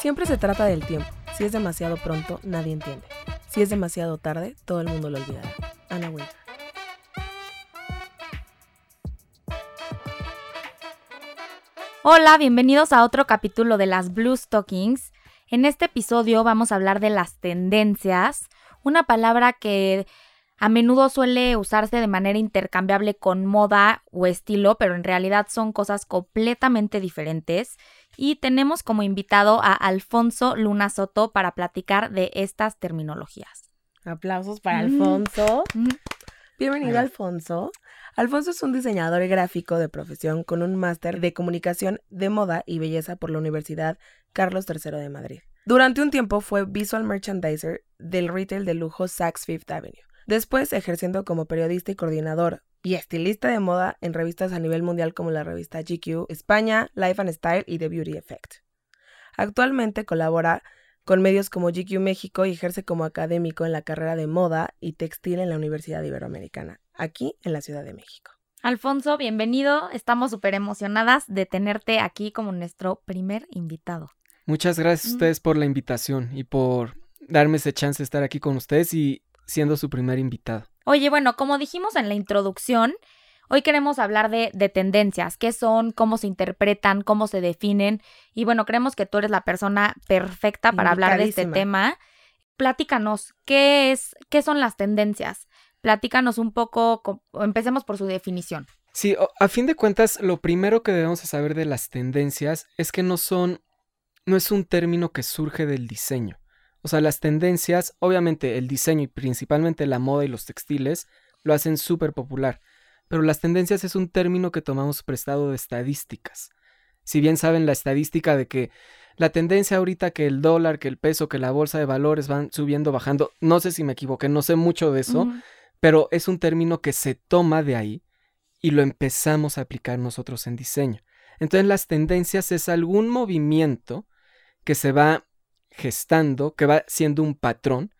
Siempre se trata del tiempo. Si es demasiado pronto, nadie entiende. Si es demasiado tarde, todo el mundo lo olvidará. Ana Winter. Hola, bienvenidos a otro capítulo de las Blue Stockings. En este episodio vamos a hablar de las tendencias, una palabra que a menudo suele usarse de manera intercambiable con moda o estilo, pero en realidad son cosas completamente diferentes. Y tenemos como invitado a Alfonso Luna Soto para platicar de estas terminologías. Aplausos para Mm. Alfonso. Mm. Bienvenido, Alfonso. Alfonso es un diseñador gráfico de profesión con un máster de comunicación de moda y belleza por la Universidad Carlos III de Madrid. Durante un tiempo fue visual merchandiser del retail de lujo Saks Fifth Avenue. Después ejerciendo como periodista y coordinador y estilista de moda en revistas a nivel mundial como la revista GQ España, Life and Style y The Beauty Effect. Actualmente colabora con medios como GQ México y ejerce como académico en la carrera de moda y textil en la Universidad Iberoamericana, aquí en la Ciudad de México. Alfonso, bienvenido. Estamos súper emocionadas de tenerte aquí como nuestro primer invitado. Muchas gracias a Mm. ustedes por la invitación y por darme ese chance de estar aquí con ustedes y siendo su primer invitado. Oye, bueno, como dijimos en la introducción, hoy queremos hablar de, de tendencias, qué son, cómo se interpretan, cómo se definen. Y bueno, creemos que tú eres la persona perfecta para hablar de este tema. Platícanos, ¿qué es, qué son las tendencias? Platícanos un poco, co- empecemos por su definición. Sí, a fin de cuentas, lo primero que debemos de saber de las tendencias es que no son, no es un término que surge del diseño. O sea, las tendencias, obviamente el diseño y principalmente la moda y los textiles lo hacen súper popular, pero las tendencias es un término que tomamos prestado de estadísticas. Si bien saben la estadística de que la tendencia ahorita que el dólar, que el peso, que la bolsa de valores van subiendo, bajando, no sé si me equivoqué, no sé mucho de eso, pero es un término que se toma de ahí y lo empezamos a aplicar nosotros en diseño. Entonces las tendencias es algún movimiento que se va gestando, que va siendo un patrón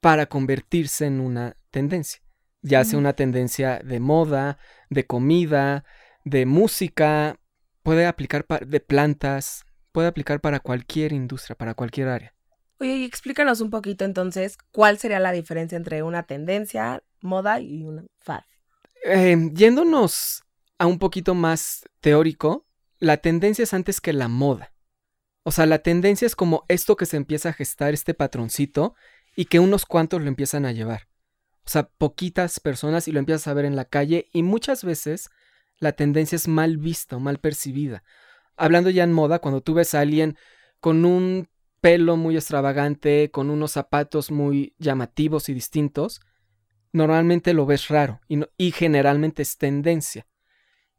para convertirse en una tendencia. Ya sea una tendencia de moda, de comida, de música, puede aplicar de plantas, puede aplicar para cualquier industria, para cualquier área. Oye, y explícanos un poquito entonces cuál sería la diferencia entre una tendencia, moda y una fad. Eh, yéndonos a un poquito más teórico, la tendencia es antes que la moda. O sea, la tendencia es como esto que se empieza a gestar, este patroncito, y que unos cuantos lo empiezan a llevar. O sea, poquitas personas y lo empiezas a ver en la calle y muchas veces la tendencia es mal vista o mal percibida. Hablando ya en moda, cuando tú ves a alguien con un pelo muy extravagante, con unos zapatos muy llamativos y distintos, normalmente lo ves raro y, y generalmente es tendencia.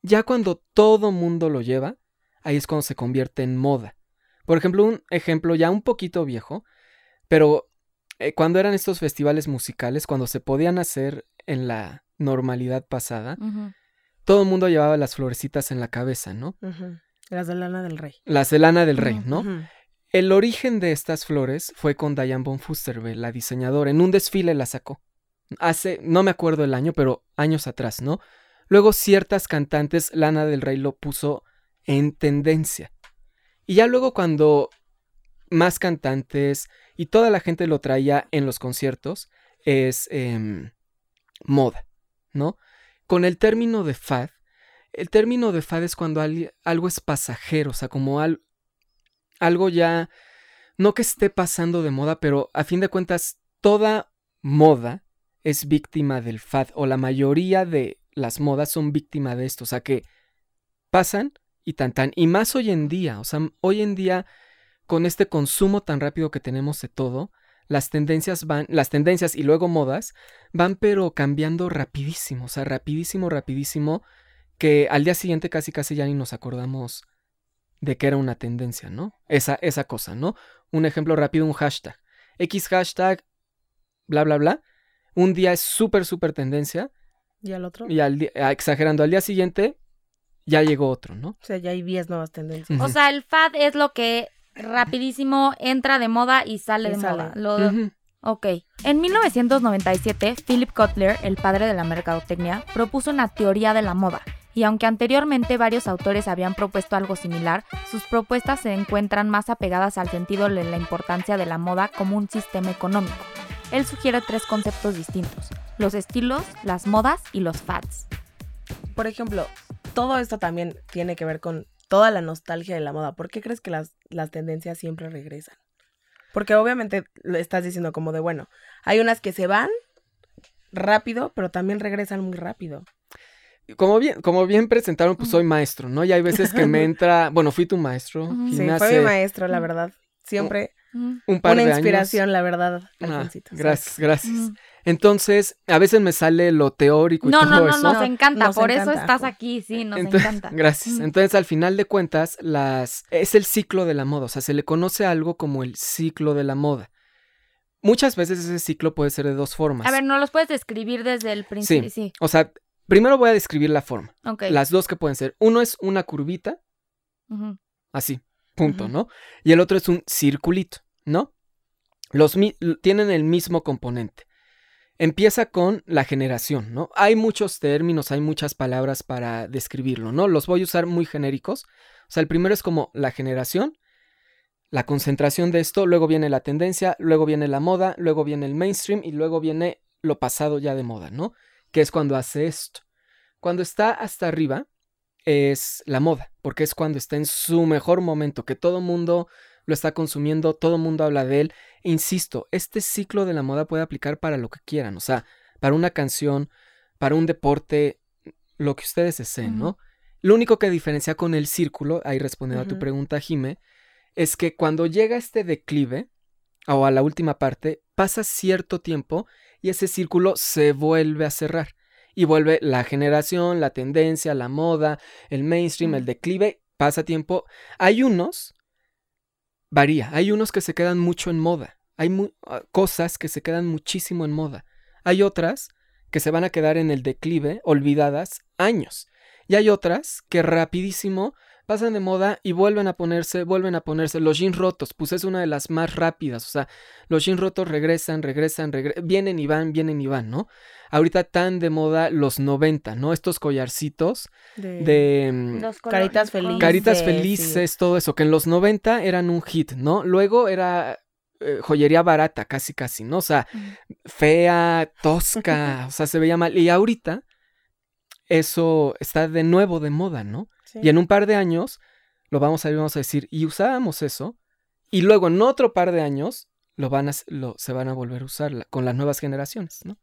Ya cuando todo mundo lo lleva, ahí es cuando se convierte en moda. Por ejemplo, un ejemplo ya un poquito viejo, pero eh, cuando eran estos festivales musicales, cuando se podían hacer en la normalidad pasada, todo el mundo llevaba las florecitas en la cabeza, ¿no? Las de lana del rey. La celana del rey, ¿no? El origen de estas flores fue con Diane von Furstenberg, la diseñadora. En un desfile la sacó. Hace, no me acuerdo el año, pero años atrás, ¿no? Luego ciertas cantantes, Lana del Rey lo puso en tendencia. Y ya luego cuando más cantantes y toda la gente lo traía en los conciertos, es em, moda, ¿no? Con el término de fad, el término de fad es cuando al- algo es pasajero, o sea, como al- algo ya, no que esté pasando de moda, pero a fin de cuentas, toda moda es víctima del fad, o la mayoría de las modas son víctima de esto, o sea que pasan y tan tan, y más hoy en día, o sea, hoy en día, con este consumo tan rápido que tenemos de todo, las tendencias van, las tendencias y luego modas van pero cambiando rapidísimo, o sea, rapidísimo, rapidísimo, que al día siguiente casi casi ya ni nos acordamos de que era una tendencia, ¿no? Esa, esa cosa, ¿no? Un ejemplo rápido, un hashtag. X hashtag, bla, bla, bla. Un día es súper, súper tendencia. ¿Y al otro? Y al ah, exagerando, al día siguiente ya llegó otro, ¿no? O sea, ya hay 10 nuevas tendencias. O sea, el fad es lo que rapidísimo entra de moda y sale Y de sale. moda. Lo- Ujú. Ok. En 1997, Philip Kotler, el padre de la mercadotecnia, propuso una teoría de la moda Y aunque anteriormente varios autores habían propuesto algo similar, sus propuestas se encuentran más apegadas al sentido de la importancia de la moda como un sistema económico. Él sugiere tres conceptos distintos, los estilos, las modas y los fads. Por ejemplo, todo esto también tiene que ver con toda la nostalgia de la moda. ¿Por qué crees que las, las tendencias siempre regresan? Porque obviamente lo estás diciendo como de, bueno, hay unas que se van rápido, pero también regresan muy rápido. Como bien, como bien presentaron, pues soy maestro, ¿no? Y hay veces que me entra, bueno, fui tu maestro. Sí, fue mi maestro, la verdad. Siempre un par una de inspiración, años. la verdad. Ah, Alfonsito, gracias, gracias. Entonces, a veces me sale lo teórico y No, todo no, no, eso. nos No, encanta, nos por eso encanta. estás aquí, sí, nos Entonces- encanta. Gracias. Entonces, al final de cuentas, las es el ciclo de la moda. O sea, se le conoce algo como el ciclo de la moda. Muchas veces ese ciclo puede ser de dos formas. A ver, ¿no los puedes describir desde el principio? Sí. O sea, primero voy a describir la forma. Ok. Las dos que pueden ser. Uno es una curvita, así, punto. ¿no? Y el otro es un circulito, ¿no? Los tienen el mismo componente. Empieza con la generación, ¿no? Hay muchos términos, hay muchas palabras para describirlo, ¿no? Los voy a usar muy genéricos. O sea, el primero es como la generación, la concentración de esto, luego viene la tendencia, luego viene la moda, luego viene el mainstream y luego viene lo pasado ya de moda, ¿no? Que es cuando hace esto. Cuando está hasta arriba es la moda, porque es cuando está en su mejor momento, que todo mundo lo está consumiendo, todo mundo habla de él. E insisto, este ciclo de la moda puede aplicar para lo que quieran, o sea, para una canción, para un deporte, lo que ustedes deseen, ¿no? Lo único que diferencia con el círculo, ahí respondiendo a tu pregunta, Jime, es que cuando llega este declive, o a la última parte, pasa cierto tiempo y ese círculo se vuelve a cerrar. Y vuelve la generación, la tendencia, la moda, el mainstream, el declive, pasa tiempo. Hay unos, varía, hay unos que se quedan mucho en moda. Hay mu- ah, cosas que se quedan muchísimo en moda. Hay otras que se van a quedar en el declive, olvidadas, años. Y hay otras que rapidísimo pasan de moda y vuelven a ponerse, vuelven a ponerse. Los jeans rotos, pues es una de las más rápidas. O sea, los jeans rotos regresan, regresan, regre- vienen y van, vienen y van, ¿no? Ahorita tan de moda los 90, ¿no? Estos collarcitos De... de mm, Los Caritas felices. caritas sí. felices, todo eso, que en los 90 eran un hit, ¿no? Luego era eh, joyería barata, casi, casi, ¿no? O sea, Ujú. fea, tosca, o sea, se veía mal. Y ahorita eso está de nuevo de moda, ¿no? Sí. Y en un par de años lo vamos a ir, vamos a decir, y usábamos eso, y luego en otro par de años lo van a, lo, se van a volver a usar la- con las nuevas generaciones, ¿no?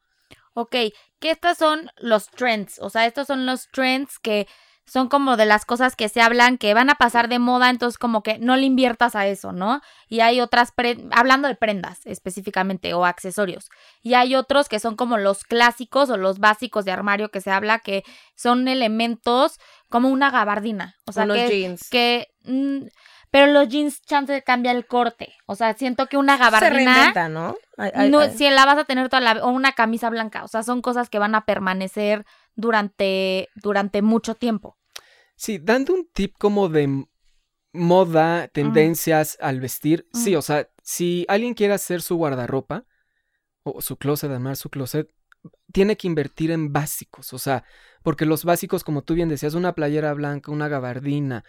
Ok, que estos son los trends, o sea, estos son los trends que son como de las cosas que se hablan que van a pasar de moda, entonces como que no le inviertas a eso, ¿no? Y hay otras, hablando de prendas específicamente o accesorios, y hay otros que son como los clásicos o los básicos de armario que se habla que son elementos como una gabardina, o sea, Unos que, jeans. que mm, pero los jeans chance cambia el corte, o sea, siento que una Se gabardina reinventa, ¿no? Ay, ay, no, ay. si la vas a tener toda la o una camisa blanca, o sea, son cosas que van a permanecer durante durante mucho tiempo. Sí, dando un tip como de moda, tendencias al vestir. Sí, o sea, si alguien quiere hacer su guardarropa o su closet, armar su closet, tiene que invertir en básicos, o sea, porque los básicos, como tú bien decías, una playera blanca, una gabardina,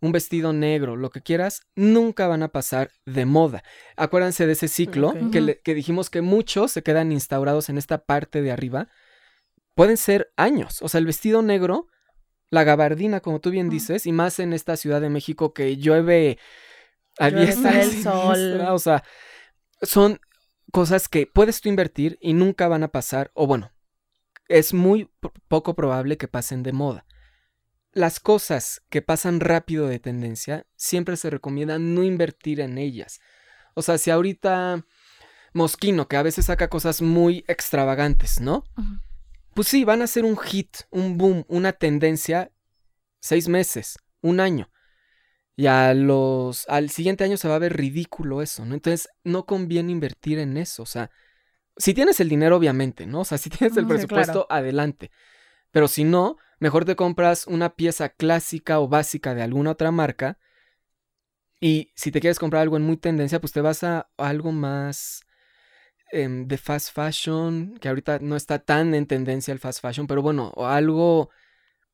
un vestido negro, lo que quieras, nunca van a pasar de moda. Acuérdense de ese ciclo que, le- que dijimos que muchos se quedan instaurados en esta parte de arriba. Pueden ser años, o sea, el vestido negro, la gabardina, como tú bien dices, y más en esta Ciudad de México que llueve a diestra el sol. O sea, son cosas que puedes tú invertir y nunca van a pasar, o bueno, es muy po- poco probable que pasen de moda. Las cosas que pasan rápido de tendencia, siempre se recomienda no invertir en ellas. O sea, si ahorita Mosquino, que a veces saca cosas muy extravagantes, ¿no? Pues sí, van a ser un hit, un boom, una tendencia, seis meses, un año. Y a los, al siguiente año se va a ver ridículo eso, ¿no? Entonces, no conviene invertir en eso. O sea, si tienes el dinero, obviamente, ¿no? O sea, si tienes el sí, presupuesto, adelante. Pero si no, mejor te compras una pieza clásica o básica de alguna otra marca. Y si te quieres comprar algo en muy tendencia, pues te vas a algo más em, de fast fashion, que ahorita no está tan en tendencia el fast fashion, pero bueno, algo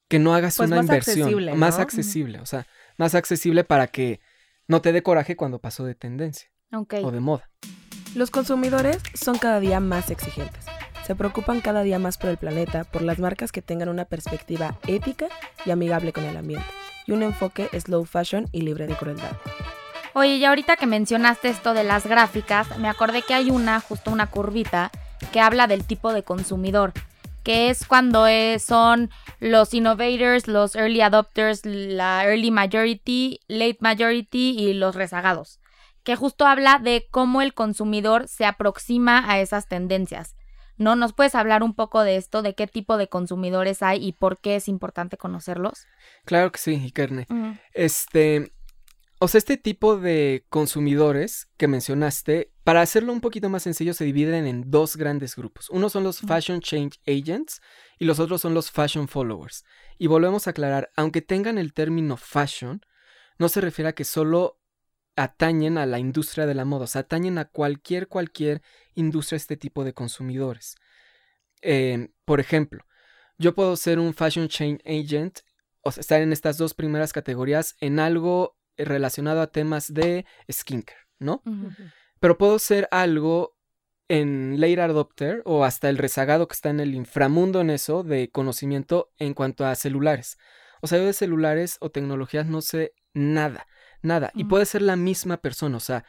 que no hagas Pues una más inversión accesible, más accesible, o sea, más accesible para que no te dé coraje cuando pasó de tendencia o de moda. Los consumidores son cada día más exigentes. Se preocupan cada día más por el planeta, por las marcas que tengan una perspectiva ética y amigable con el ambiente, y un enfoque slow fashion y libre de crueldad. Oye, y ahorita que mencionaste esto de las gráficas, me acordé que hay una, justo una curvita, que habla del tipo de consumidor, que es cuando son los innovators, los early adopters, la early majority, late majority y los rezagados, que justo habla de cómo el consumidor se aproxima a esas tendencias. ¿No? ¿Nos puedes hablar un poco de esto, de qué tipo de consumidores hay y por qué es importante conocerlos? Claro que sí, Ikerne. Este, o sea, este tipo de consumidores que mencionaste, para hacerlo un poquito más sencillo, se dividen en dos grandes grupos. Uno son los. Fashion Change Agents y los otros son los Fashion Followers. Y volvemos a aclarar, aunque tengan el término fashion, no se refiere a que solo atañen a la industria de la moda, o sea, atañen a cualquier, cualquier industria este tipo de consumidores. Eh, por ejemplo, yo puedo ser un Fashion Change Agent, o sea, estar en estas dos primeras categorías en algo relacionado a temas de skincare, ¿no? Pero puedo ser algo en late adopter o hasta el rezagado que está en el inframundo en eso de conocimiento en cuanto a celulares. O sea, yo de celulares o tecnologías no sé nada, nada. Y puede ser la misma persona, o sea,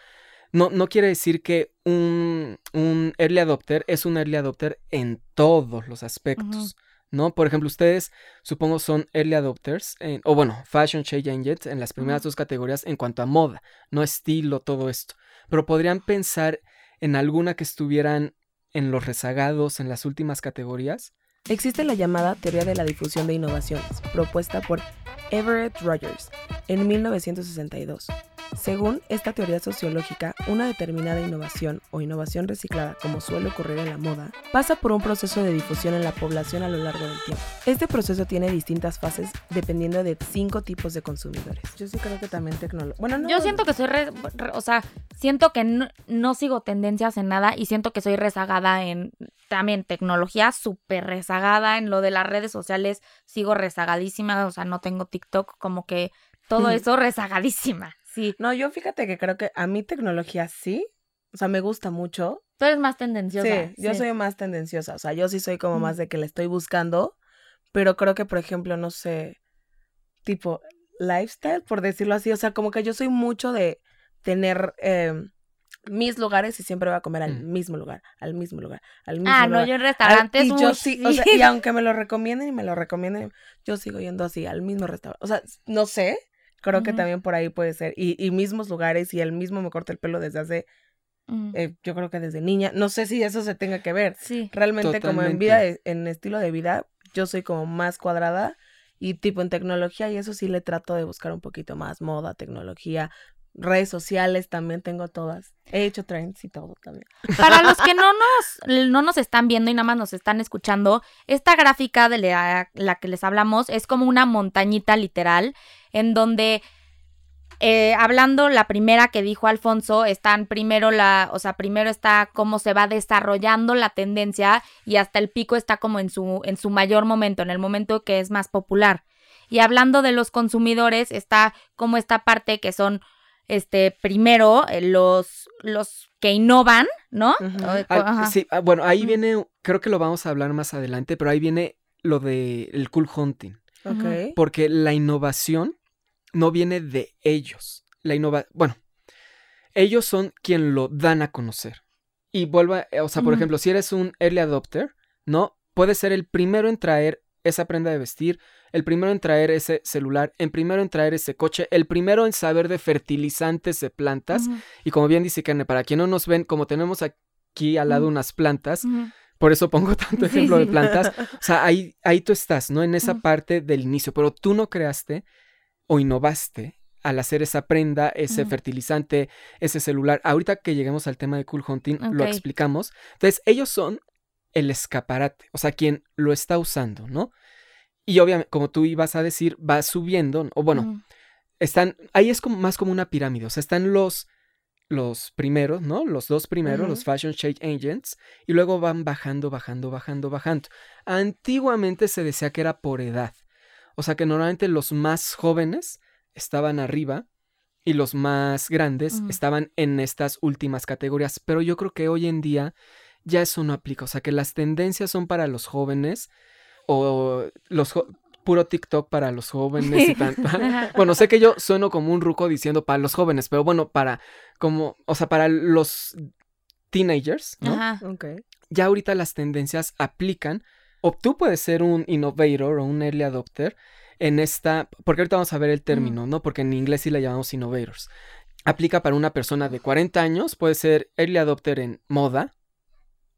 no, no quiere decir que un, un early adopter es un early adopter en todos los aspectos. ¿No? Por ejemplo, ustedes supongo son early adopters, en- o bueno, fashion change en las primeras dos categorías en cuanto a moda, no estilo, todo esto. Pero podrían pensar en alguna que estuvieran en los rezagados, en las últimas categorías. Existe la llamada teoría de la difusión de innovaciones, propuesta por Everett Rogers en 1962. Según esta teoría sociológica, una determinada innovación o innovación reciclada, como suele ocurrir en la moda, pasa por un proceso de difusión en la población a lo largo del tiempo. Este proceso tiene distintas fases dependiendo de cinco tipos de consumidores. Yo sí creo que también tecnología. Bueno, no. Yo siento que soy, re- re- o sea, siento que no, no sigo tendencias en nada y siento que soy rezagada en también tecnología, súper rezagada en lo de las redes sociales, sigo rezagadísima, o sea, no tengo TikTok, como que todo eso rezagadísima, sí. No, yo fíjate que creo que a mí tecnología sí. O sea, me gusta mucho. Tú eres más tendenciosa. Sí, yo soy más tendenciosa, o sea, yo sí soy como Mm. más de que le estoy buscando, pero creo que, por ejemplo, no sé, tipo lifestyle, por decirlo así, o sea, como que yo soy mucho de tener eh, mis lugares y siempre voy a comer al Mm. mismo lugar, al mismo lugar, al mismo Ah, lugar. no, yo en Al- restaurantes, y yo sí, o sea, y aunque me lo recomienden y me lo recomienden, yo sigo yendo así al mismo restaurante. O sea, no sé, creo que también por ahí puede ser. Y, y mismos lugares y el mismo me corta el pelo desde hace, Mm, eh, yo creo que desde niña. No sé si eso se tenga que ver. sí. Realmente como en vida, de- en estilo de vida, yo soy como más cuadrada y tipo en tecnología y eso sí le trato de buscar un poquito más moda, tecnología, redes sociales también tengo todas. He hecho trends y todo también. Para los que no nos, no nos están viendo y nada más nos están escuchando, esta gráfica de la, la que les hablamos es como una montañita literal, en donde, eh, hablando la primera que dijo Alfonso, están primero la, o sea, primero está cómo se va desarrollando la tendencia y hasta el pico está como en su, en su mayor momento, en el momento que es más popular. Y hablando de los consumidores, está como esta parte que son este, primero, eh, los, los que innovan, ¿no? Ah, sí, ah, bueno, ahí viene, creo que lo vamos a hablar más adelante, pero ahí viene lo de el cool hunting. Ujú. Ok. Porque la innovación no viene de ellos. La innova bueno, ellos son quien lo dan a conocer. Y vuelva, eh, o sea, por ejemplo, si eres un early adopter, ¿no? Puedes ser el primero en traer esa prenda de vestir, el primero en traer ese celular, el primero en traer ese coche, el primero en saber de fertilizantes de plantas. Y como bien dice Kerne, para quien no nos ven, como tenemos aquí al lado unas plantas, por eso pongo tanto ejemplo de plantas. O sea, ahí, ahí tú estás, ¿no? En esa parte del inicio, pero tú no creaste o innovaste al hacer esa prenda, ese fertilizante, ese celular. Ahorita que lleguemos al tema de cool hunting, lo explicamos. Entonces, ellos son el escaparate, o sea, quien lo está usando, ¿no? Y obviamente, como tú ibas a decir, va subiendo, o bueno, están, ahí es como, más como una pirámide, o sea, están los, los primeros, ¿no? Los dos primeros, los Fashion Change Agents, y luego van bajando, bajando, bajando, bajando. Antiguamente se decía que era por edad. O sea que normalmente los más jóvenes estaban arriba y los más grandes estaban en estas últimas categorías. Pero yo creo que hoy en día ya eso no aplica. O sea que las tendencias son para los jóvenes o los puro TikTok para los jóvenes y tanto. bueno, sé que yo sueno como un ruco diciendo para los jóvenes, pero bueno, para como, o sea, para los teenagers, ¿no? Ajá. Ya ahorita las tendencias aplican o tú puedes ser un innovator o un early adopter en esta, porque ahorita vamos a ver el término, ¿no? Porque en inglés sí le llamamos innovators. Aplica para una persona de 40 años, puede ser early adopter en moda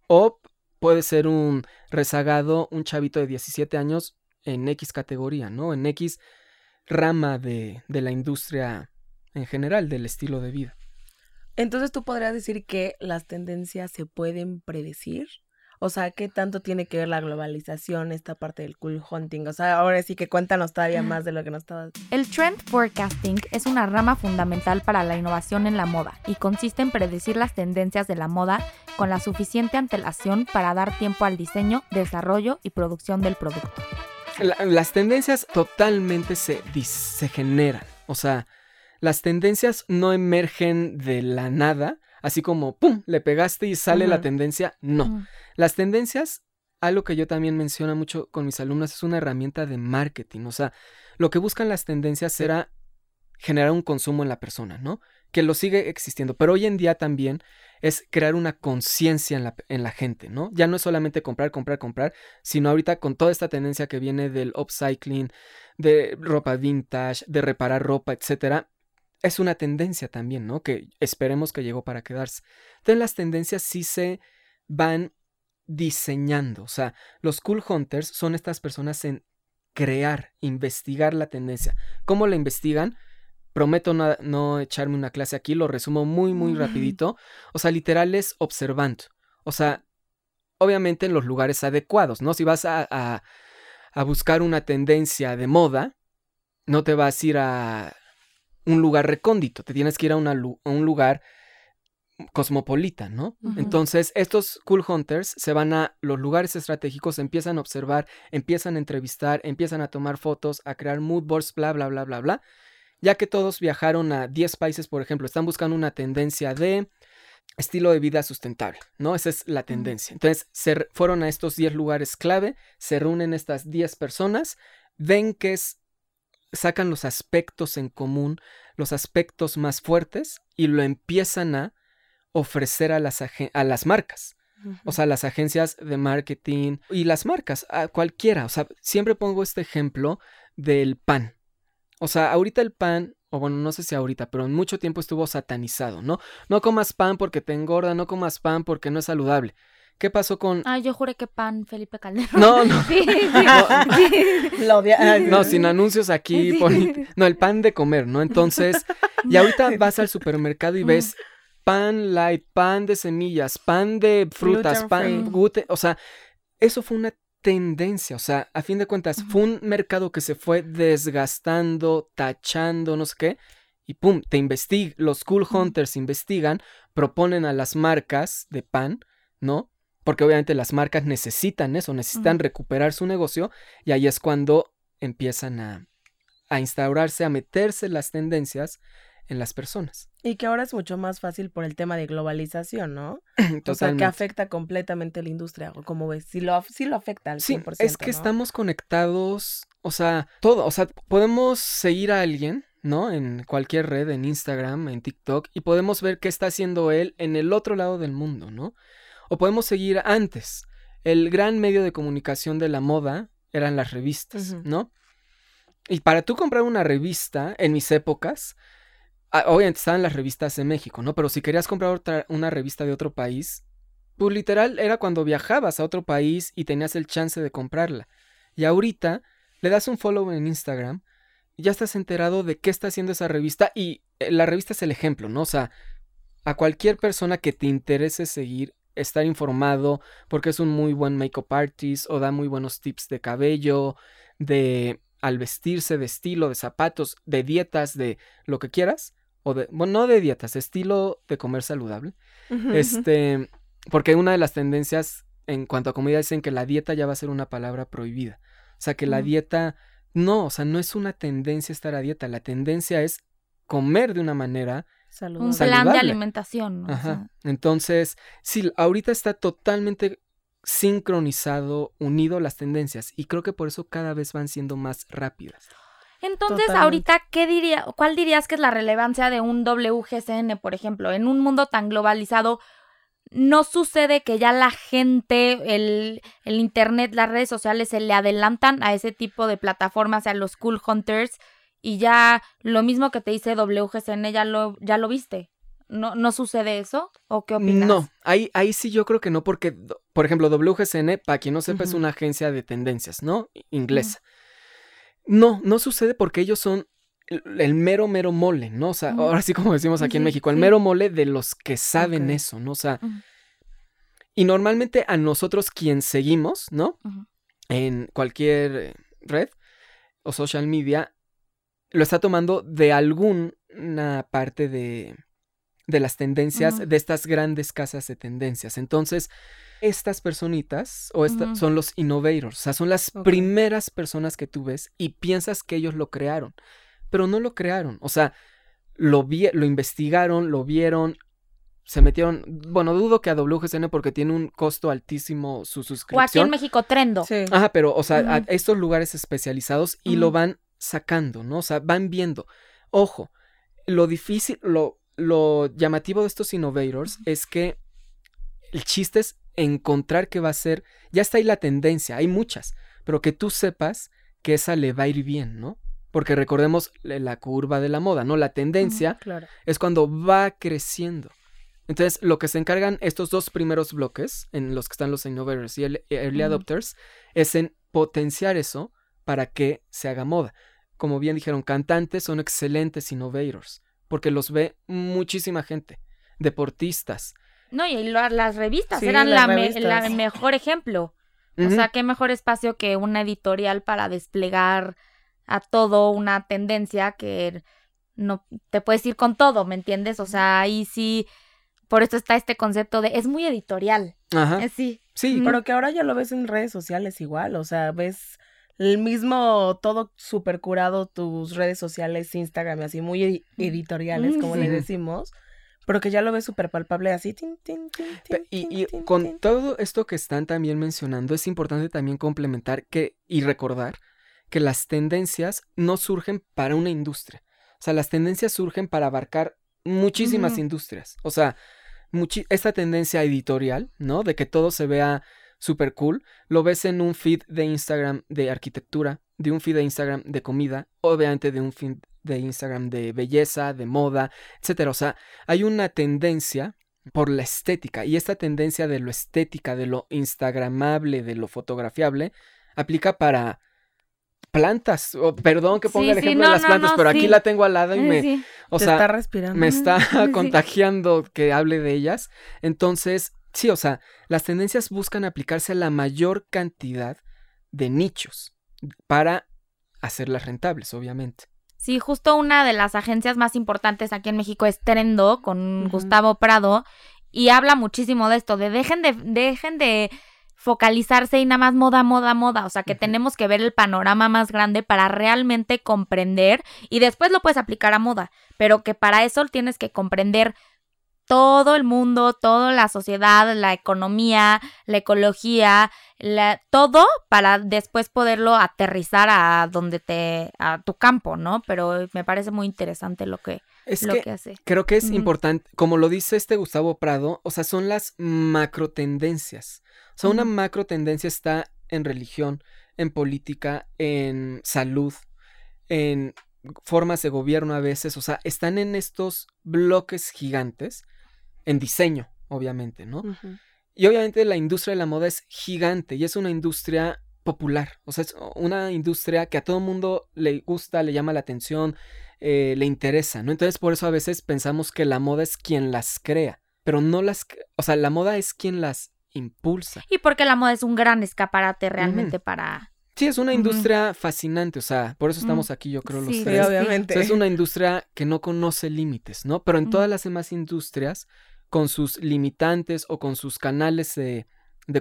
o puede ser un rezagado, un chavito de 17 años en X categoría, ¿no? En X rama de, de la industria en general, del estilo de vida. Entonces tú podrías decir que las tendencias se pueden predecir. O sea, ¿qué tanto tiene que ver la globalización, esta parte del cool hunting? O sea, ahora sí que cuéntanos todavía más de lo que nos estabas. El trend forecasting es una rama fundamental para la innovación en la moda y consiste en predecir las tendencias de la moda con la suficiente antelación para dar tiempo al diseño, desarrollo y producción del producto. las tendencias totalmente se, se generan. O sea, las tendencias no emergen de la nada, así como, ¡pum!, le pegaste y sale la tendencia. No. Las tendencias, algo que yo también menciono mucho con mis alumnos, es una herramienta de marketing. O sea, lo que buscan las tendencias será generar un consumo en la persona, ¿no? Que lo sigue existiendo. Pero hoy en día también es crear una conciencia en la, en la, gente, ¿no? Ya no es solamente comprar, comprar, comprar, sino ahorita con toda esta tendencia que viene del upcycling, de ropa vintage, de reparar ropa, etcétera, es una tendencia también, ¿no? Que esperemos que llegó para quedarse. Entonces las tendencias sí se van diseñando, o sea, los cool hunters son estas personas en crear, investigar la tendencia. ¿Cómo la investigan? Prometo no, echarme una clase aquí, lo resumo muy, muy rapidito. O sea, literal es observando. O sea, obviamente en los lugares adecuados, ¿no? Si vas a, a, a buscar una tendencia de moda, no te vas a ir a un lugar recóndito, te tienes que ir a, un lugar cosmopolita, ¿no? Entonces, estos cool hunters se van a los lugares estratégicos, empiezan a observar, empiezan a entrevistar, empiezan a tomar fotos, a crear mood boards, bla, bla, bla, bla, bla. Ya que todos viajaron a 10 países, por ejemplo, están buscando una tendencia de estilo de vida sustentable, ¿no? Esa es la tendencia. Entonces, se fueron a estos 10 lugares clave, se reúnen estas 10 personas, ven que es sacan los aspectos en común, los aspectos más fuertes y lo empiezan a ofrecer a las, a las marcas. O sea, las agencias de marketing y las marcas, a cualquiera. O sea, siempre pongo este ejemplo del pan. O sea, ahorita el pan, o bueno, no sé si ahorita, pero en mucho tiempo estuvo satanizado, ¿no? No comas pan porque te engorda, no comas pan porque no es saludable. ¿Qué pasó con...? Ah, yo juré que pan Felipe Calderón. No, no. Sí, sí. No, no, sin anuncios aquí. No, el pan de comer, ¿no? Entonces, y ahorita vas al supermercado y ves pan light, pan de semillas, pan de frutas, pan gluten. O sea, eso fue una tendencia. O sea, a fin de cuentas, fue un mercado que se fue desgastando, tachando, no sé qué. Y pum, te investiga, los cool hunters investigan, proponen a las marcas de pan, ¿no? Porque obviamente las marcas necesitan eso, necesitan recuperar su negocio y ahí es cuando empiezan a, a instaurarse, a meterse las tendencias en las personas. Y que ahora es mucho más fácil por el tema de globalización, ¿no? Totalmente. O sea, que afecta completamente la industria, o como ves, sí lo, sí lo afecta al 100%. Sí, es que estamos conectados, o sea, todo, o sea, podemos seguir a alguien, ¿no? En cualquier red, en Instagram, en TikTok, y podemos ver qué está haciendo él en el otro lado del mundo, ¿no? O podemos seguir antes. El gran medio de comunicación de la moda eran las revistas, ¿no? Y para tú comprar una revista en mis épocas, ah, obviamente estaban las revistas de México, ¿no? Pero si querías comprar otra, una revista de otro país, pues literal era cuando viajabas a otro país y tenías el chance de comprarla. Y ahorita le das un follow en Instagram y ya estás enterado de qué está haciendo esa revista y eh, la revista es el ejemplo, ¿no? O sea, a cualquier persona que te interese seguir estar informado porque es un muy buen make-up artist o da muy buenos tips de cabello, de al vestirse, de estilo, de zapatos, de dietas, de lo que quieras. O de, bueno, no de dietas, estilo de comer saludable. Este, porque una de las tendencias en cuanto a comida dicen que la dieta ya va a ser una palabra prohibida. O sea, que la dieta No, o sea, no es una tendencia estar a dieta, la tendencia es comer de una manera un plan de alimentación. ¿no? Ajá. Entonces, sí, ahorita está totalmente sincronizado, unido las tendencias y creo que por eso cada vez van siendo más rápidas. Entonces, ahorita, ¿qué diría, cuál dirías que es la relevancia de un WGCN, por ejemplo? En un mundo tan globalizado, no sucede que ya la gente, el, el internet, las redes sociales se le adelantan a ese tipo de plataformas, a los cool hunters, y ya lo mismo que te dice WGCN ya lo, ya lo viste. ¿No, ¿No sucede eso? ¿O qué opinas? No, ahí, ahí sí yo creo que no, porque, por ejemplo, WGCN, para quien no sepa, es una agencia de tendencias, ¿no? Inglesa. No, no sucede porque ellos son el, mero, mero mole, ¿no? O sea, ahora sí como decimos aquí en México, el mero mole de los que saben eso, ¿no? O sea, y normalmente a nosotros quien seguimos, ¿no? En cualquier red o social media, lo está tomando de alguna parte de, de las tendencias de estas grandes casas de tendencias. Entonces, estas personitas o son los innovators, o sea, son las primeras personas que tú ves y piensas que ellos lo crearon, pero no lo crearon, o sea, lo, vi lo investigaron, lo vieron, se metieron, bueno, dudo que a WGCN porque tiene un costo altísimo su suscripción. O aquí en México Trendo. Sí. Ajá, pero, o sea, a estos lugares especializados y lo van sacando, ¿no? O sea, van viendo. Ojo, lo difícil, lo, lo llamativo de estos innovators es que el chiste es encontrar qué va a ser. Ya está ahí la tendencia, hay muchas, pero que tú sepas que esa le va a ir bien, ¿no? Porque recordemos la curva de la moda, ¿no? La tendencia es cuando va creciendo. Entonces, lo que se encargan estos dos primeros bloques, en los que están los innovators y el early adopters, es en potenciar eso para que se haga moda. Como bien dijeron, cantantes son excelentes innovators, porque los ve muchísima gente, deportistas. No, y las revistas eran la, mejor ejemplo. O sea, qué mejor espacio que una editorial para desplegar a todo una tendencia que no te puedes ir con todo, ¿me entiendes? O sea, ahí sí, por eso está este concepto de es muy editorial. Ajá. Eh, sí. Sí. Pero que ahora ya lo ves en redes sociales igual, o sea, ves el mismo, todo súper curado, tus redes sociales, Instagram, así muy editoriales, como le decimos, pero que ya lo ves súper palpable así. y, con todo esto que están también mencionando, es importante también complementar que y recordar que las tendencias no surgen para una industria. O sea, las tendencias surgen para abarcar muchísimas industrias. O sea, esta tendencia editorial, ¿no? De que todo se vea super cool. Lo ves en un feed de Instagram de arquitectura, de un feed de Instagram de comida, obviamente de un feed de Instagram de belleza, de moda, etcétera. O sea, hay una tendencia por la estética y esta tendencia de lo estética, de lo instagramable, de lo fotografiable, aplica para plantas. o perdón que ponga el ejemplo de las plantas, pero aquí la tengo al lado y me, o sea, está respirando. me está contagiando que hable de ellas. Entonces, Sí, o sea, las tendencias buscan aplicarse a la mayor cantidad de nichos para hacerlas rentables, obviamente. Sí, justo una de las agencias más importantes aquí en México es Trendo con Gustavo Prado y habla muchísimo de esto, de dejen de dejen de focalizarse y nada más moda, moda, moda, o sea, que tenemos que ver el panorama más grande para realmente comprender y después lo puedes aplicar a moda, pero que para eso tienes que comprender todo el mundo, toda la sociedad, la economía, la ecología, todo para después poderlo aterrizar a donde te, a tu campo, ¿no? Pero me parece muy interesante lo que, lo que, hace. Creo que es importante, como lo dice este Gustavo Prado, o sea, son las macro tendencias. O sea, una macro tendencia está en religión, en política, en salud, en formas de gobierno a veces, o sea, están en estos bloques gigantes en diseño, obviamente, ¿no? Y obviamente la industria de la moda es gigante y es una industria popular, o sea, es una industria que a todo mundo le gusta, le llama la atención, eh, le interesa, ¿no? Entonces por eso a veces pensamos que la moda es quien las crea, pero no las, o sea, la moda es quien las impulsa. Y porque la moda es un gran escaparate realmente para... Sí, es una industria fascinante, o sea, por eso estamos aquí, yo creo, los sí, tres. obviamente. es una industria que no conoce límites, ¿no? Pero en todas las demás industrias con sus limitantes o con sus canales de,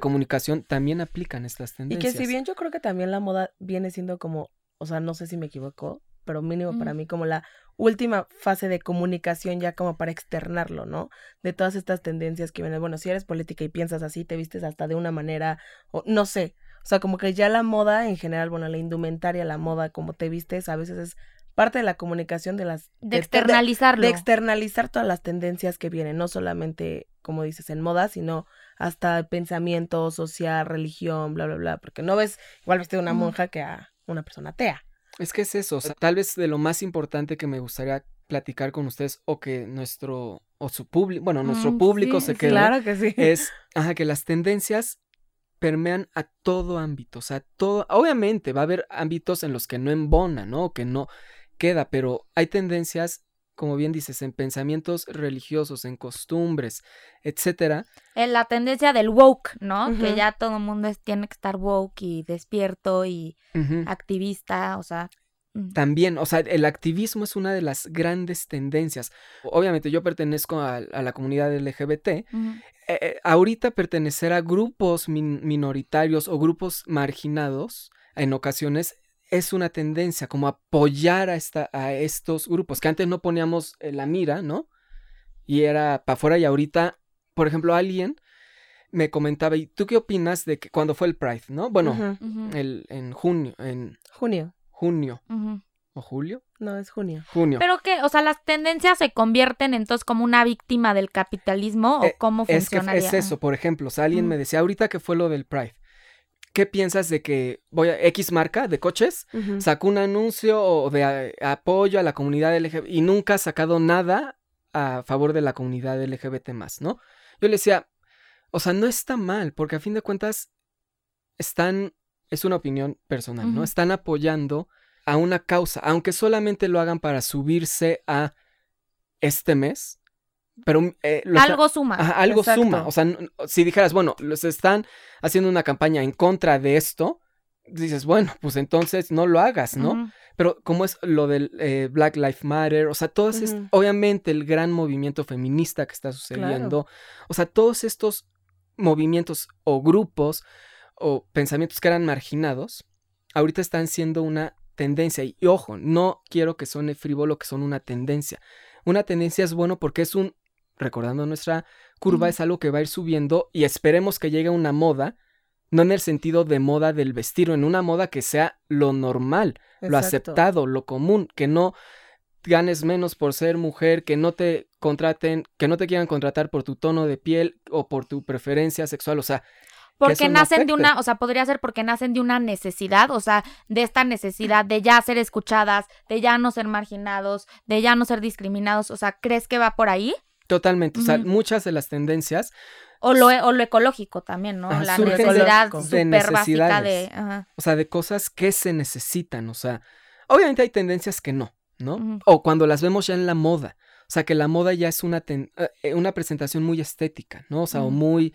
comunicación también aplican estas tendencias. Y que si bien yo creo que también la moda viene siendo como o sea, no sé si me equivoco, pero mínimo para mí como la última fase de comunicación ya como para externarlo, ¿no? De todas estas tendencias que vienen, bueno, si eres política y piensas así, te vistes hasta de una manera, o no sé, o sea, como que ya la moda en general, bueno, la indumentaria, la moda, como te vistes, a veces es parte de la comunicación de las... De, externalizarlo. De, externalizar todas las tendencias que vienen, no solamente, como dices, en moda, sino hasta pensamiento social, religión, bla, bla, bla, porque no ves igual vestido una monja que a una persona atea. Es que es eso, o sea, tal vez de lo más importante que me gustaría platicar con ustedes o que nuestro o su público, bueno, nuestro mm, público se quede claro que sí. es ajá, que las tendencias permean a todo ámbito, o sea, todo, obviamente va a haber ámbitos en los que no embona, ¿no? Que no queda, pero hay tendencias como bien dices, en pensamientos religiosos, en costumbres, etcétera. En la tendencia del woke, ¿no? Que ya todo el mundo tiene que estar woke y despierto y activista, o sea. Mm. También, o sea, el activismo es una de las grandes tendencias. Obviamente yo pertenezco a, la comunidad LGBT. Eh, eh, ahorita pertenecer a grupos minoritarios o grupos marginados en ocasiones es una tendencia como apoyar a, esta, a estos grupos, que antes no poníamos eh, la mira, ¿no? Y era para afuera y ahorita, por ejemplo, alguien me comentaba, ¿y tú qué opinas de que cuando fue el Pride, no? Bueno, El, en junio, en... Junio. Junio. ¿O julio? No, es junio. Junio. Pero que, o sea, las tendencias se convierten entonces como una víctima del capitalismo o eh, cómo funcionaría. Es, que es eso, por ejemplo, o sea, alguien me decía ahorita que fue lo del Pride. ¿Qué piensas de que voy a X marca de coches sacó un anuncio de apoyo a la comunidad LGBT y nunca ha sacado nada a favor de la comunidad LGBT más, ¿no? Yo le decía, o sea, no está mal, porque a fin de cuentas están, es una opinión personal, ¿no? Están apoyando a una causa, aunque solamente lo hagan para subirse a este mes, pero eh, algo suma. algo suma. O sea, si dijeras, bueno, los están haciendo una campaña en contra de esto, dices, bueno, pues entonces no lo hagas, ¿no? Pero como es lo del eh, Black Lives Matter, o sea, todos es, obviamente el gran movimiento feminista que está sucediendo, o sea, todos estos movimientos o grupos o pensamientos que eran marginados, ahorita están siendo una tendencia. Y, y ojo, no quiero que suene frívolo que son una tendencia. Una tendencia es bueno porque es un recordando nuestra curva, es algo que va a ir subiendo y esperemos que llegue a una moda, no en el sentido de moda del vestir, en una moda que sea lo normal, lo aceptado, lo común, que no ganes menos por ser mujer, que no te contraten, que no te quieran contratar por tu tono de piel o por tu preferencia sexual, o sea, porque nacen de una, o sea, podría ser porque nacen de una necesidad, o sea, de esta necesidad de ya ser escuchadas, de ya no ser marginados, de ya no ser discriminados, o sea, ¿crees que va por ahí? Totalmente, o sea, muchas de las tendencias... O lo, e, o lo ecológico también, ¿no? la necesidad súper básica de... O sea, de cosas que se necesitan, o sea, obviamente hay tendencias que no, ¿no? O cuando las vemos ya en la moda, o sea, que la moda ya es una, eh, una presentación muy estética, ¿no? O sea, o muy...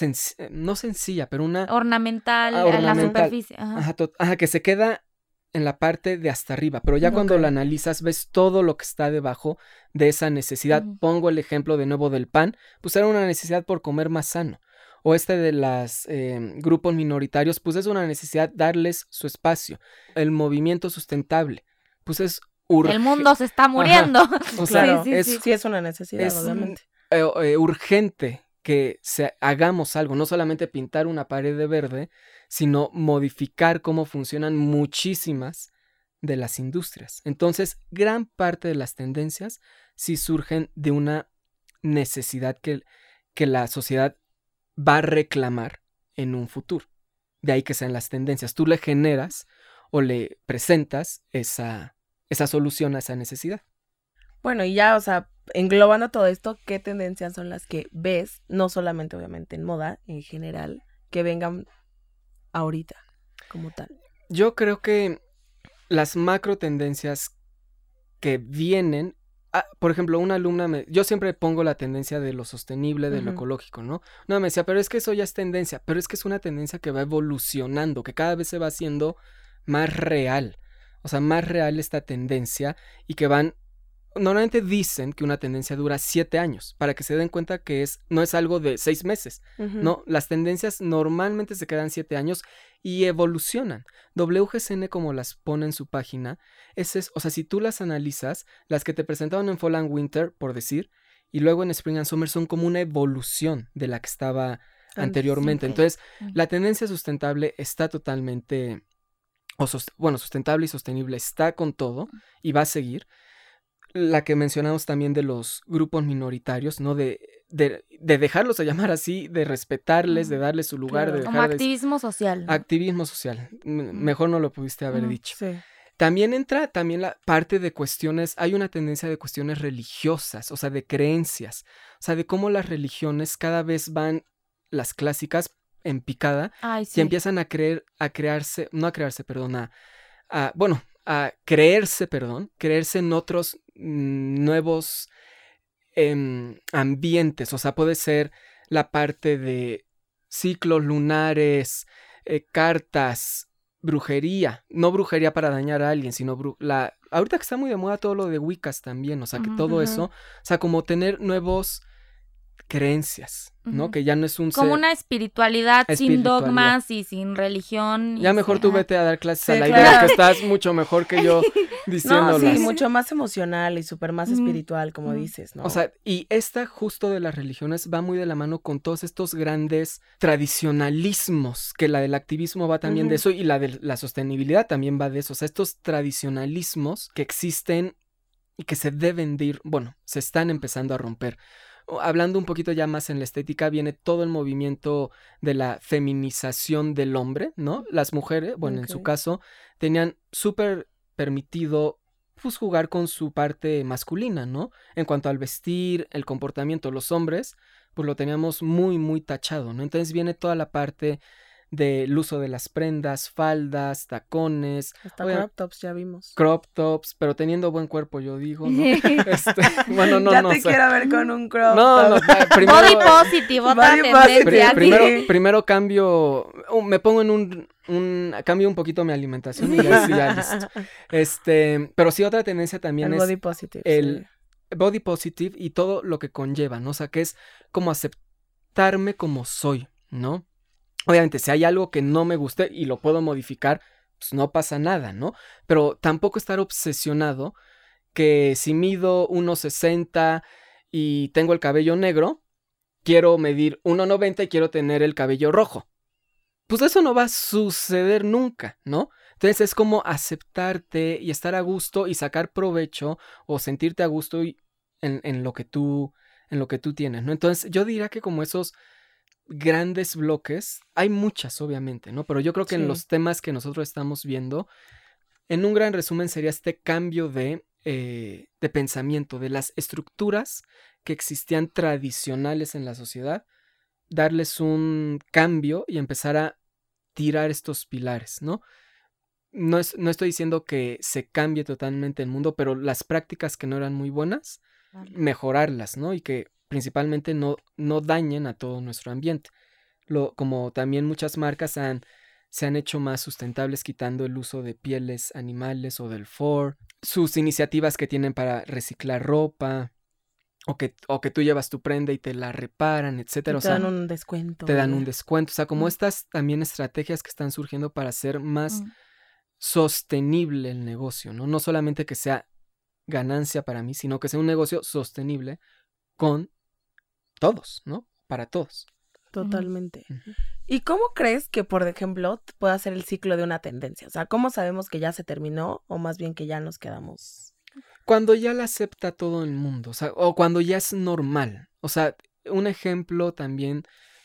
Eh, no sencilla, pero una... Ornamental, en la superficie. Ajá. ajá, que se queda en la parte de hasta arriba, pero ya cuando lo analizas ves todo lo que está debajo de esa necesidad. Pongo el ejemplo de nuevo del pan, pues era una necesidad por comer más sano. O este de los em, grupos minoritarios, pues es una necesidad darles su espacio. El movimiento sustentable, pues es urgente. El mundo se está muriendo. O sea, sí, es, sí, es una necesidad, obviamente. Eh, eh, urgente que se, hagamos algo, no solamente pintar una pared de verde, sino modificar cómo funcionan muchísimas de las industrias. Entonces, gran parte de las tendencias sí surgen de una necesidad que, que la sociedad va a reclamar en un futuro. De ahí que sean las tendencias. Tú le generas o le presentas esa, esa solución a esa necesidad. Bueno, y ya, o sea, englobando todo esto, ¿qué tendencias son las que ves, no solamente obviamente en moda, en general, que vengan ahorita como tal? Yo creo que las macro tendencias que vienen, ah, por ejemplo, una alumna, me, yo siempre pongo la tendencia de lo sostenible, de lo ecológico, ¿no? No, me decía, pero es que eso ya es tendencia, pero es que es una tendencia que va evolucionando, que cada vez se va haciendo más real, o sea, más real esta tendencia y que van normalmente dicen que una tendencia dura siete años, para que se den cuenta que es, no es algo de seis meses. ¿no? Las tendencias normalmente se quedan siete años y evolucionan. WGCN, como las pone en su página, es, es- o sea, si tú las analizas, las que te presentaban en Fall and Winter, por decir, y luego en Spring and Summer son como una evolución de la que estaba anteriormente. Entonces, la tendencia sustentable está totalmente, o bueno, sustentable y sostenible está con todo y va a seguir. La que mencionamos también de los grupos minoritarios, ¿no? De, de, de dejarlos de llamar así, de respetarles, de darles su lugar, Claro. de Como de... activismo social. Activismo social. M-. Mejor no lo pudiste haber dicho. Sí. También entra también la parte de cuestiones, hay una tendencia de cuestiones religiosas, o sea, de creencias, o sea, de cómo las religiones cada vez van, las clásicas, en picada, Ay, y sí. empiezan a creer, a crearse, no a crearse, perdón, a, a- bueno, a creerse, perdón, creerse en otros nuevos em, ambientes, o sea, puede ser la parte de ciclos lunares, eh, cartas, brujería, no brujería para dañar a alguien, sino la, ahorita que está muy de moda todo lo de Wiccas también, o sea, que todo eso, o sea, como tener nuevos creencias, ¿no? Que ya no es un Como ser- una espiritualidad, sin dogmas y sin religión. y Ya mejor tú vete a dar clases a la claro. idea que estás mucho mejor que yo No, diciéndolas. sí, mucho más emocional y súper más Ujú. espiritual, como Ujú. dices, ¿no? O sea, y esta justo de las religiones va muy de la mano con todos estos grandes tradicionalismos, que la del activismo va también de eso y la de la sostenibilidad también va de eso. O sea, estos tradicionalismos que existen y que se deben de ir, bueno, se están empezando a romper. Hablando un poquito ya más en la estética, viene todo el movimiento de la feminización del hombre, ¿no? Las mujeres, bueno, en su caso, tenían súper permitido pues jugar con su parte masculina, ¿no? En cuanto al vestir, el comportamiento, los hombres, pues lo teníamos muy, muy tachado, ¿no? Entonces viene toda la parte del uso de las prendas, faldas, tacones, Hasta oye, crop tops ya vimos. crop tops, pero teniendo buen cuerpo, yo digo, ¿no? Este, bueno, no, ya no te quiero ver con un crop No, no, top. eh, primero, Body positive, otra Body tendencia. primero, primero cambio, uh, me pongo en un, un, cambio un poquito mi alimentación y ya, sí, ya listo. Este, pero sí otra tendencia también El es body positive. el- sí. body positive y todo lo que conlleva, ¿no? O sea, que es como aceptarme como soy, ¿no? Obviamente, si hay algo que no me guste y lo puedo modificar, pues no pasa nada, ¿no? Pero tampoco estar obsesionado que si mido 1,60 y tengo el cabello negro, quiero medir 1,90 y quiero tener el cabello rojo. Pues eso no va a suceder nunca, ¿no? Entonces es como aceptarte y estar a gusto y sacar provecho o sentirte a gusto en lo que tú en lo que tú tienes, ¿no? Entonces yo diría que como esos grandes bloques, hay muchas obviamente, ¿no? Pero yo creo que en los temas que nosotros estamos viendo, en un gran resumen sería este cambio de, eh, de pensamiento, de las estructuras que existían tradicionales en la sociedad, darles un cambio y empezar a tirar estos pilares, ¿no? No, es- no estoy diciendo que se cambie totalmente el mundo, pero las prácticas que no eran muy buenas, mejorarlas, ¿no? Y que principalmente no, no dañen a todo nuestro ambiente. Lo, como también muchas marcas han, se han hecho más sustentables quitando el uso de pieles animales o del Ford, sus iniciativas que tienen para reciclar ropa, o que, o que tú llevas tu prenda y te la reparan, etcétera. O te sea, dan un descuento. te dan un descuento. O sea, como Mm. estas también estrategias que están surgiendo para hacer más Mm. sostenible el negocio, ¿no? No solamente que sea ganancia para mí, sino que sea un negocio sostenible con todos, ¿no? Para todos. Totalmente. ¿Y cómo crees que, por ejemplo, pueda ser el ciclo de una tendencia? O sea, ¿cómo sabemos que ya se terminó o más bien que ya nos quedamos? Cuando ya la acepta todo el mundo, o sea, o cuando ya es normal. O sea, un ejemplo también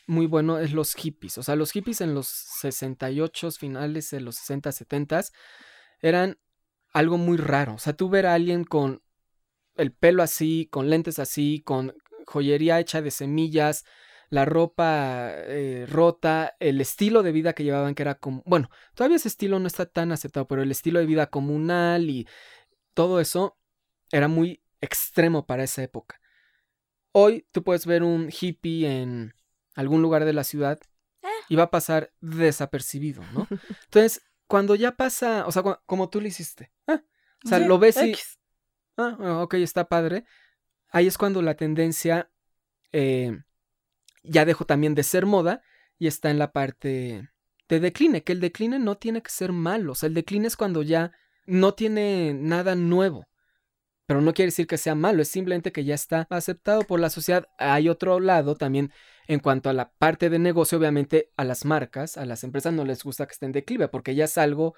muy bueno es los hippies. O sea, los hippies en los 68 finales de los 60, 70 eran algo muy raro. O sea, tú ver a alguien con el pelo así, con lentes así, con joyería hecha de semillas, la ropa eh, rota, el estilo de vida que llevaban que era como, bueno, todavía ese estilo no está tan aceptado, pero el estilo de vida comunal y todo eso era muy extremo para esa época. Hoy tú puedes ver un hippie en algún lugar de la ciudad y va a pasar desapercibido, ¿no? Entonces, cuando ya pasa, o sea, como tú lo hiciste, ah, o sea, Sí, lo ves y X. ah, ah, ok, está padre. Ahí es cuando la tendencia eh, ya dejó también de ser moda y está en la parte de decline, que el decline no tiene que ser malo, o sea, el decline es cuando ya no tiene nada nuevo. Pero no quiere decir que sea malo, es simplemente que ya está aceptado por la sociedad. Hay otro lado también en cuanto a la parte de negocio, obviamente a las marcas, a las empresas no les gusta que estén en declive porque ya es algo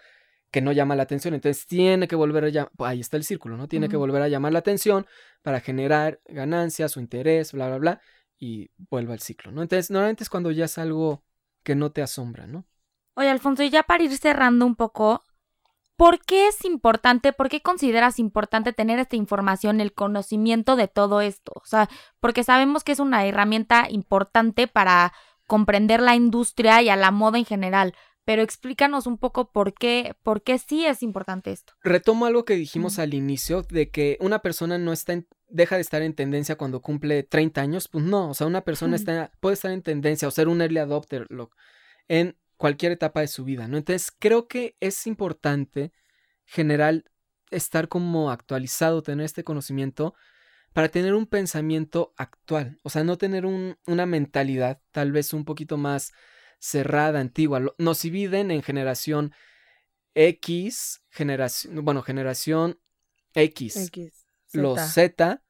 que no llama la atención. Entonces tiene que volver a llamar, ahí está el círculo, ¿no? Tiene que volver a llamar la atención para generar ganancias o interés, bla, bla, bla, y vuelve al ciclo, ¿no? Entonces normalmente es cuando ya es algo que no te asombra, ¿no? Oye, Alfonso, y ya para ir cerrando un poco, ¿por qué es importante, por qué consideras importante tener esta información, el conocimiento de todo esto? O sea, porque sabemos que es una herramienta importante para comprender la industria y a la moda en general, pero explícanos un poco por qué, por qué sí es importante esto. Retomo algo que dijimos al inicio, de que una persona no está deja de estar en tendencia cuando cumple 30 años, pues no, o sea, una persona está, puede estar en tendencia o ser un early adopter lo, en cualquier etapa de su vida, ¿no? Entonces creo que es importante general estar como actualizado, tener este conocimiento para tener un pensamiento actual, o sea, no tener un, una mentalidad tal vez un poquito más cerrada, antigua. Nos dividen en generación X, generación, bueno, generación X, los Z,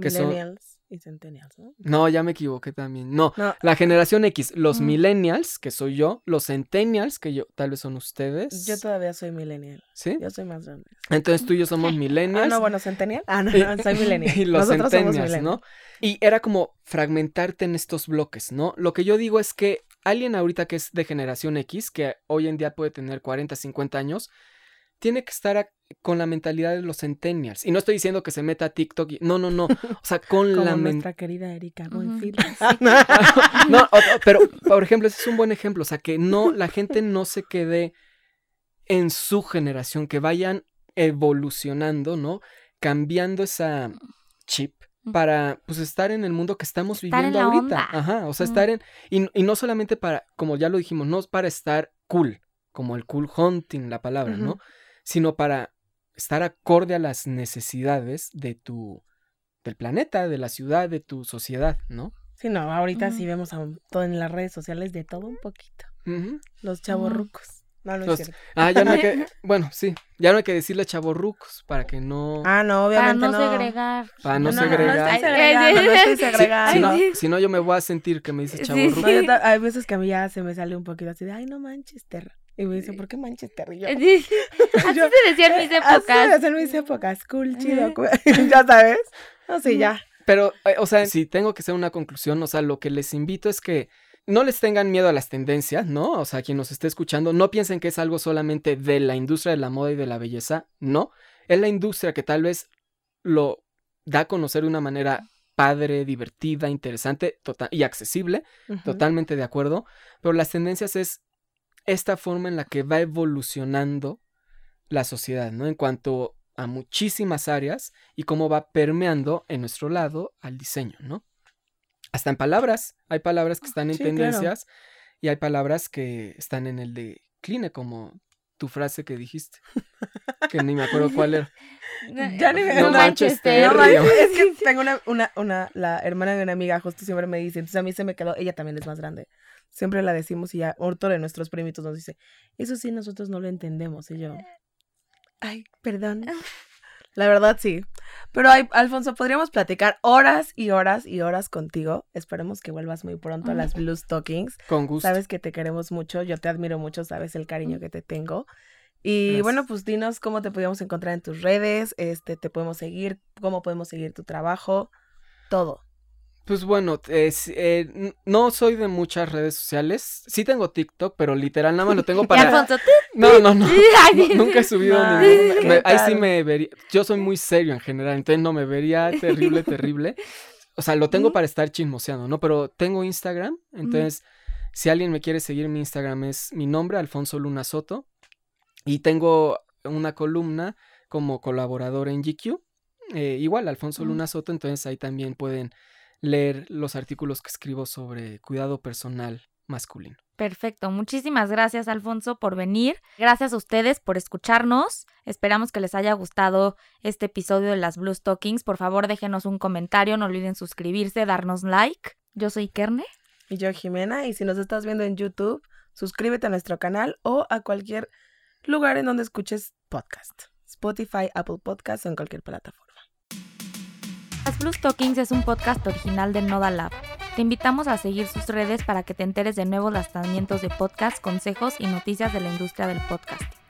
que son y centennials, ¿no? No, ya me equivoqué también. No, la generación X, los millennials, que soy yo, los centennials, que yo tal vez son ustedes. Yo todavía soy millennial. ¿Sí? Yo soy más grande. Entonces tú y yo somos millennials. Ah, no, bueno, centennial. Ah, no, no soy millennial. y los centennials, ¿no? Y era como fragmentarte en estos bloques, ¿no? Lo que yo digo es que alguien ahorita que es de generación X, que hoy en día puede tener 40, 50 años, tiene que estar con la mentalidad de los centennials. Y no estoy diciendo que se meta a TikTok. No, no, no. O sea, con Como la nuestra querida Erika no, pero, por ejemplo, ese es un buen ejemplo. O sea, que no, la gente no se quede en su generación, que vayan evolucionando, ¿no? Cambiando esa chip para pues estar en el mundo que estamos viviendo ahorita. Ajá, o sea, estar en y, y, no solamente para como ya lo dijimos, no es para estar cool, como el cool hunting la palabra, ¿no? sino para estar acorde a las necesidades de tu, del planeta, de la ciudad, de tu sociedad, ¿no? Sí, no, ahorita sí vemos a todo en las redes sociales de todo un poquito. Los chavorrucos. No, no es Ah, ya no hay que, bueno, sí, ya no hay que decirle chavorrucos para que no. Ah, no, obviamente para no, segregar. Para no, segregar. No, estoy segregando, Si, no, yo me voy a sentir que me dices chavorruco. hay veces que a mí ya se me sale un poquito así de, ay, no manches, terra. Y me dice, ¿por qué Manchester? Y yo, así se decía en mis épocas. Así se decía en mis épocas, cool, chido, ya sabes. No sé, ya. Pero, eh, o sea, si tengo que hacer una conclusión, o sea, lo que les invito es que no les tengan miedo a las tendencias, ¿no? O sea, quien nos esté escuchando, no piensen que es algo solamente de la industria de la moda y de la belleza, no. Es la industria que tal vez lo da a conocer de una manera padre, divertida, interesante tota-, y accesible, totalmente de acuerdo, pero las tendencias es esta forma en la que va evolucionando la sociedad, ¿no? En cuanto a muchísimas áreas y cómo va permeando en nuestro lado al diseño, ¿no? Hasta en palabras. Hay palabras que están en tendencias y hay palabras que están en el decline, como tu frase que dijiste. que ni me acuerdo cuál era. Ya ni me no Manchester. No, es que tengo una, una, una, la hermana de una amiga justo siempre me dice, entonces a mí se me quedó, ella también es más grande. Siempre la decimos y ya otro de nuestros primitos nos dice, eso sí nosotros no lo entendemos. Y yo, ay, perdón. La verdad sí. Pero Alfonso, podríamos platicar horas y horas y horas contigo. Esperemos que vuelvas muy pronto a las Blue Stockings. Con gusto. Sabes que te queremos mucho, yo te admiro mucho, sabes el cariño que te tengo. Y bueno, pues dinos cómo te podemos encontrar en tus redes, este, te podemos seguir, cómo podemos seguir tu trabajo, todo. Pues bueno, eh, no soy de muchas redes sociales. Sí tengo TikTok, pero literal nada más lo tengo para. No, no, no. nunca he subido ningún. ahí sí me vería. Yo soy muy serio en general, entonces no me vería terrible, terrible. O sea, lo tengo para estar chismoseando, ¿no? Pero tengo Instagram, entonces si alguien me quiere seguir, mi Instagram es mi nombre, Alfonso Luna Soto. Y tengo una columna como colaborador en GQ. Eh, igual, Alfonso Luna Soto, entonces ahí también pueden leer los artículos que escribo sobre cuidado personal masculino. Perfecto, muchísimas gracias Alfonso por venir. Gracias a ustedes por escucharnos. Esperamos que les haya gustado este episodio de las Blue Stockings. Por favor, déjenos un comentario, no olviden suscribirse, darnos like. Yo soy Kerne. Y yo Jimena, y si nos estás viendo en YouTube, suscríbete a nuestro canal o a cualquier lugar en donde escuches podcast. Spotify, Apple Podcasts o en cualquier plataforma. Las Blue Stockings es un podcast original de Noda Lab. Te invitamos a seguir sus redes para que te enteres de nuevos lanzamientos de podcast, consejos y noticias de la industria del podcast.